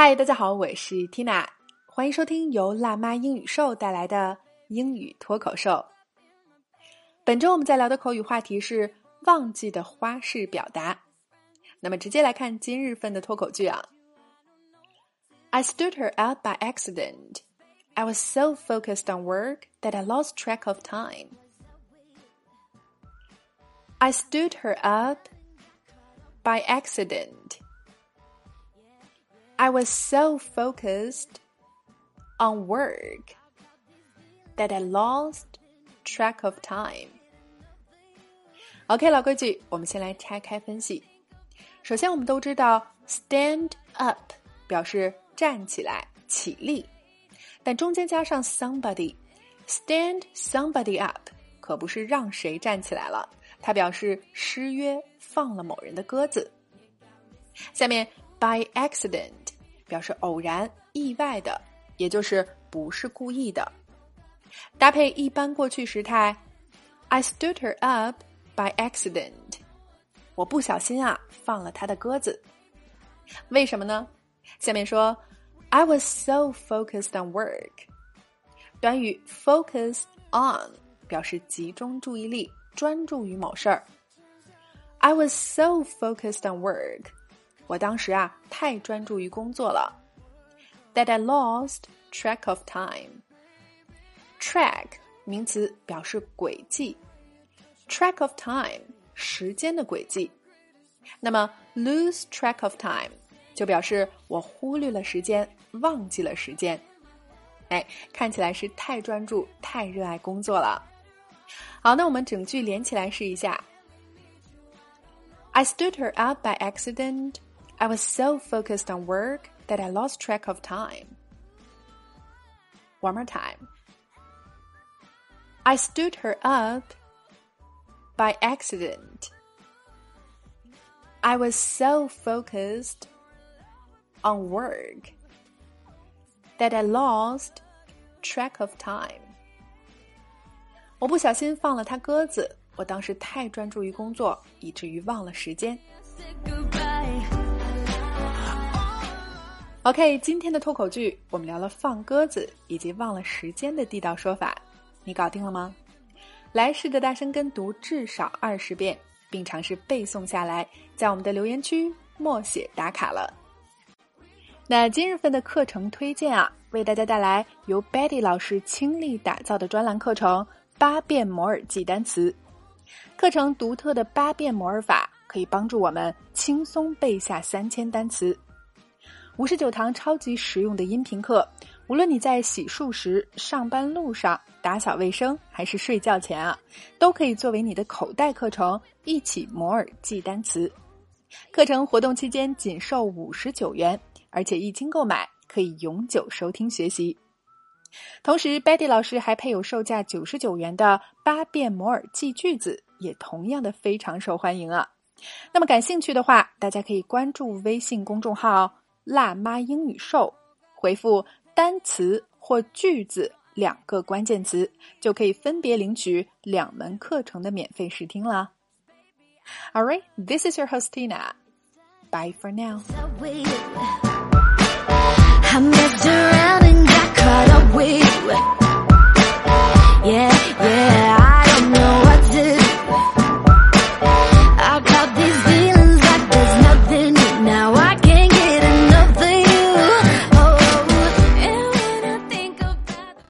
嗨，大家好，我是 Tina，欢迎收听由辣妈英语秀带来的英语脱口秀。本周我们在聊的口语话题是忘记的花式表达。那么直接来看今日份的脱口剧啊。I stood her up by accident. I was so focused on work that I lost track of time. I stood her up by accident. I was so focused on work that I lost track of time. OK，老规矩，我们先来拆开分析。首先，我们都知道 stand up 表示站起来、起立，但中间加上 somebody，stand somebody up 可不是让谁站起来了，它表示失约放了某人的鸽子。下面 by accident 表示偶然、意外的，也就是不是故意的。搭配一般过去时态，I stood her up by accident。我不小心啊放了她的鸽子。为什么呢？下面说，I was so focused on work。短语 focus on 表示集中注意力、专注于某事儿。I was so focused on work。我当时啊太专注于工作了，that I lost track of time。track 名词表示轨迹，track of time 时间的轨迹。那么 lose track of time 就表示我忽略了时间，忘记了时间。哎，看起来是太专注、太热爱工作了。好，那我们整句连起来试一下。I stood her up by accident. I was so focused on work that I lost track of time. One more time. I stood her up by accident. I was so focused on work that I lost track of time. 我不小心放了他鸽子，我当时太专注于工作，以至于忘了时间。 OK，今天的脱口剧我们聊了放鸽子以及忘了时间的地道说法，你搞定了吗？来试着大声跟读至少二十遍，并尝试背诵下来，在我们的留言区默写打卡了。那今日份的课程推荐啊，为大家带来由 Betty 老师倾力打造的专栏课程《八遍摩尔记单词》。课程独特的八遍摩尔法可以帮助我们轻松背下三千单词。五十九堂超级实用的音频课，无论你在洗漱时、上班路上、打扫卫生，还是睡觉前啊，都可以作为你的口袋课程，一起摩尔记单词。课程活动期间仅售五十九元，而且一经购买可以永久收听学习。同时，Betty 老师还配有售价九十九元的八遍摩尔记句子，也同样的非常受欢迎啊。那么感兴趣的话，大家可以关注微信公众号。辣妈英语秀，回复单词或句子两个关键词，就可以分别领取两门课程的免费试听啦。All right, this is your host Tina. Bye for now. Yeah, yeah.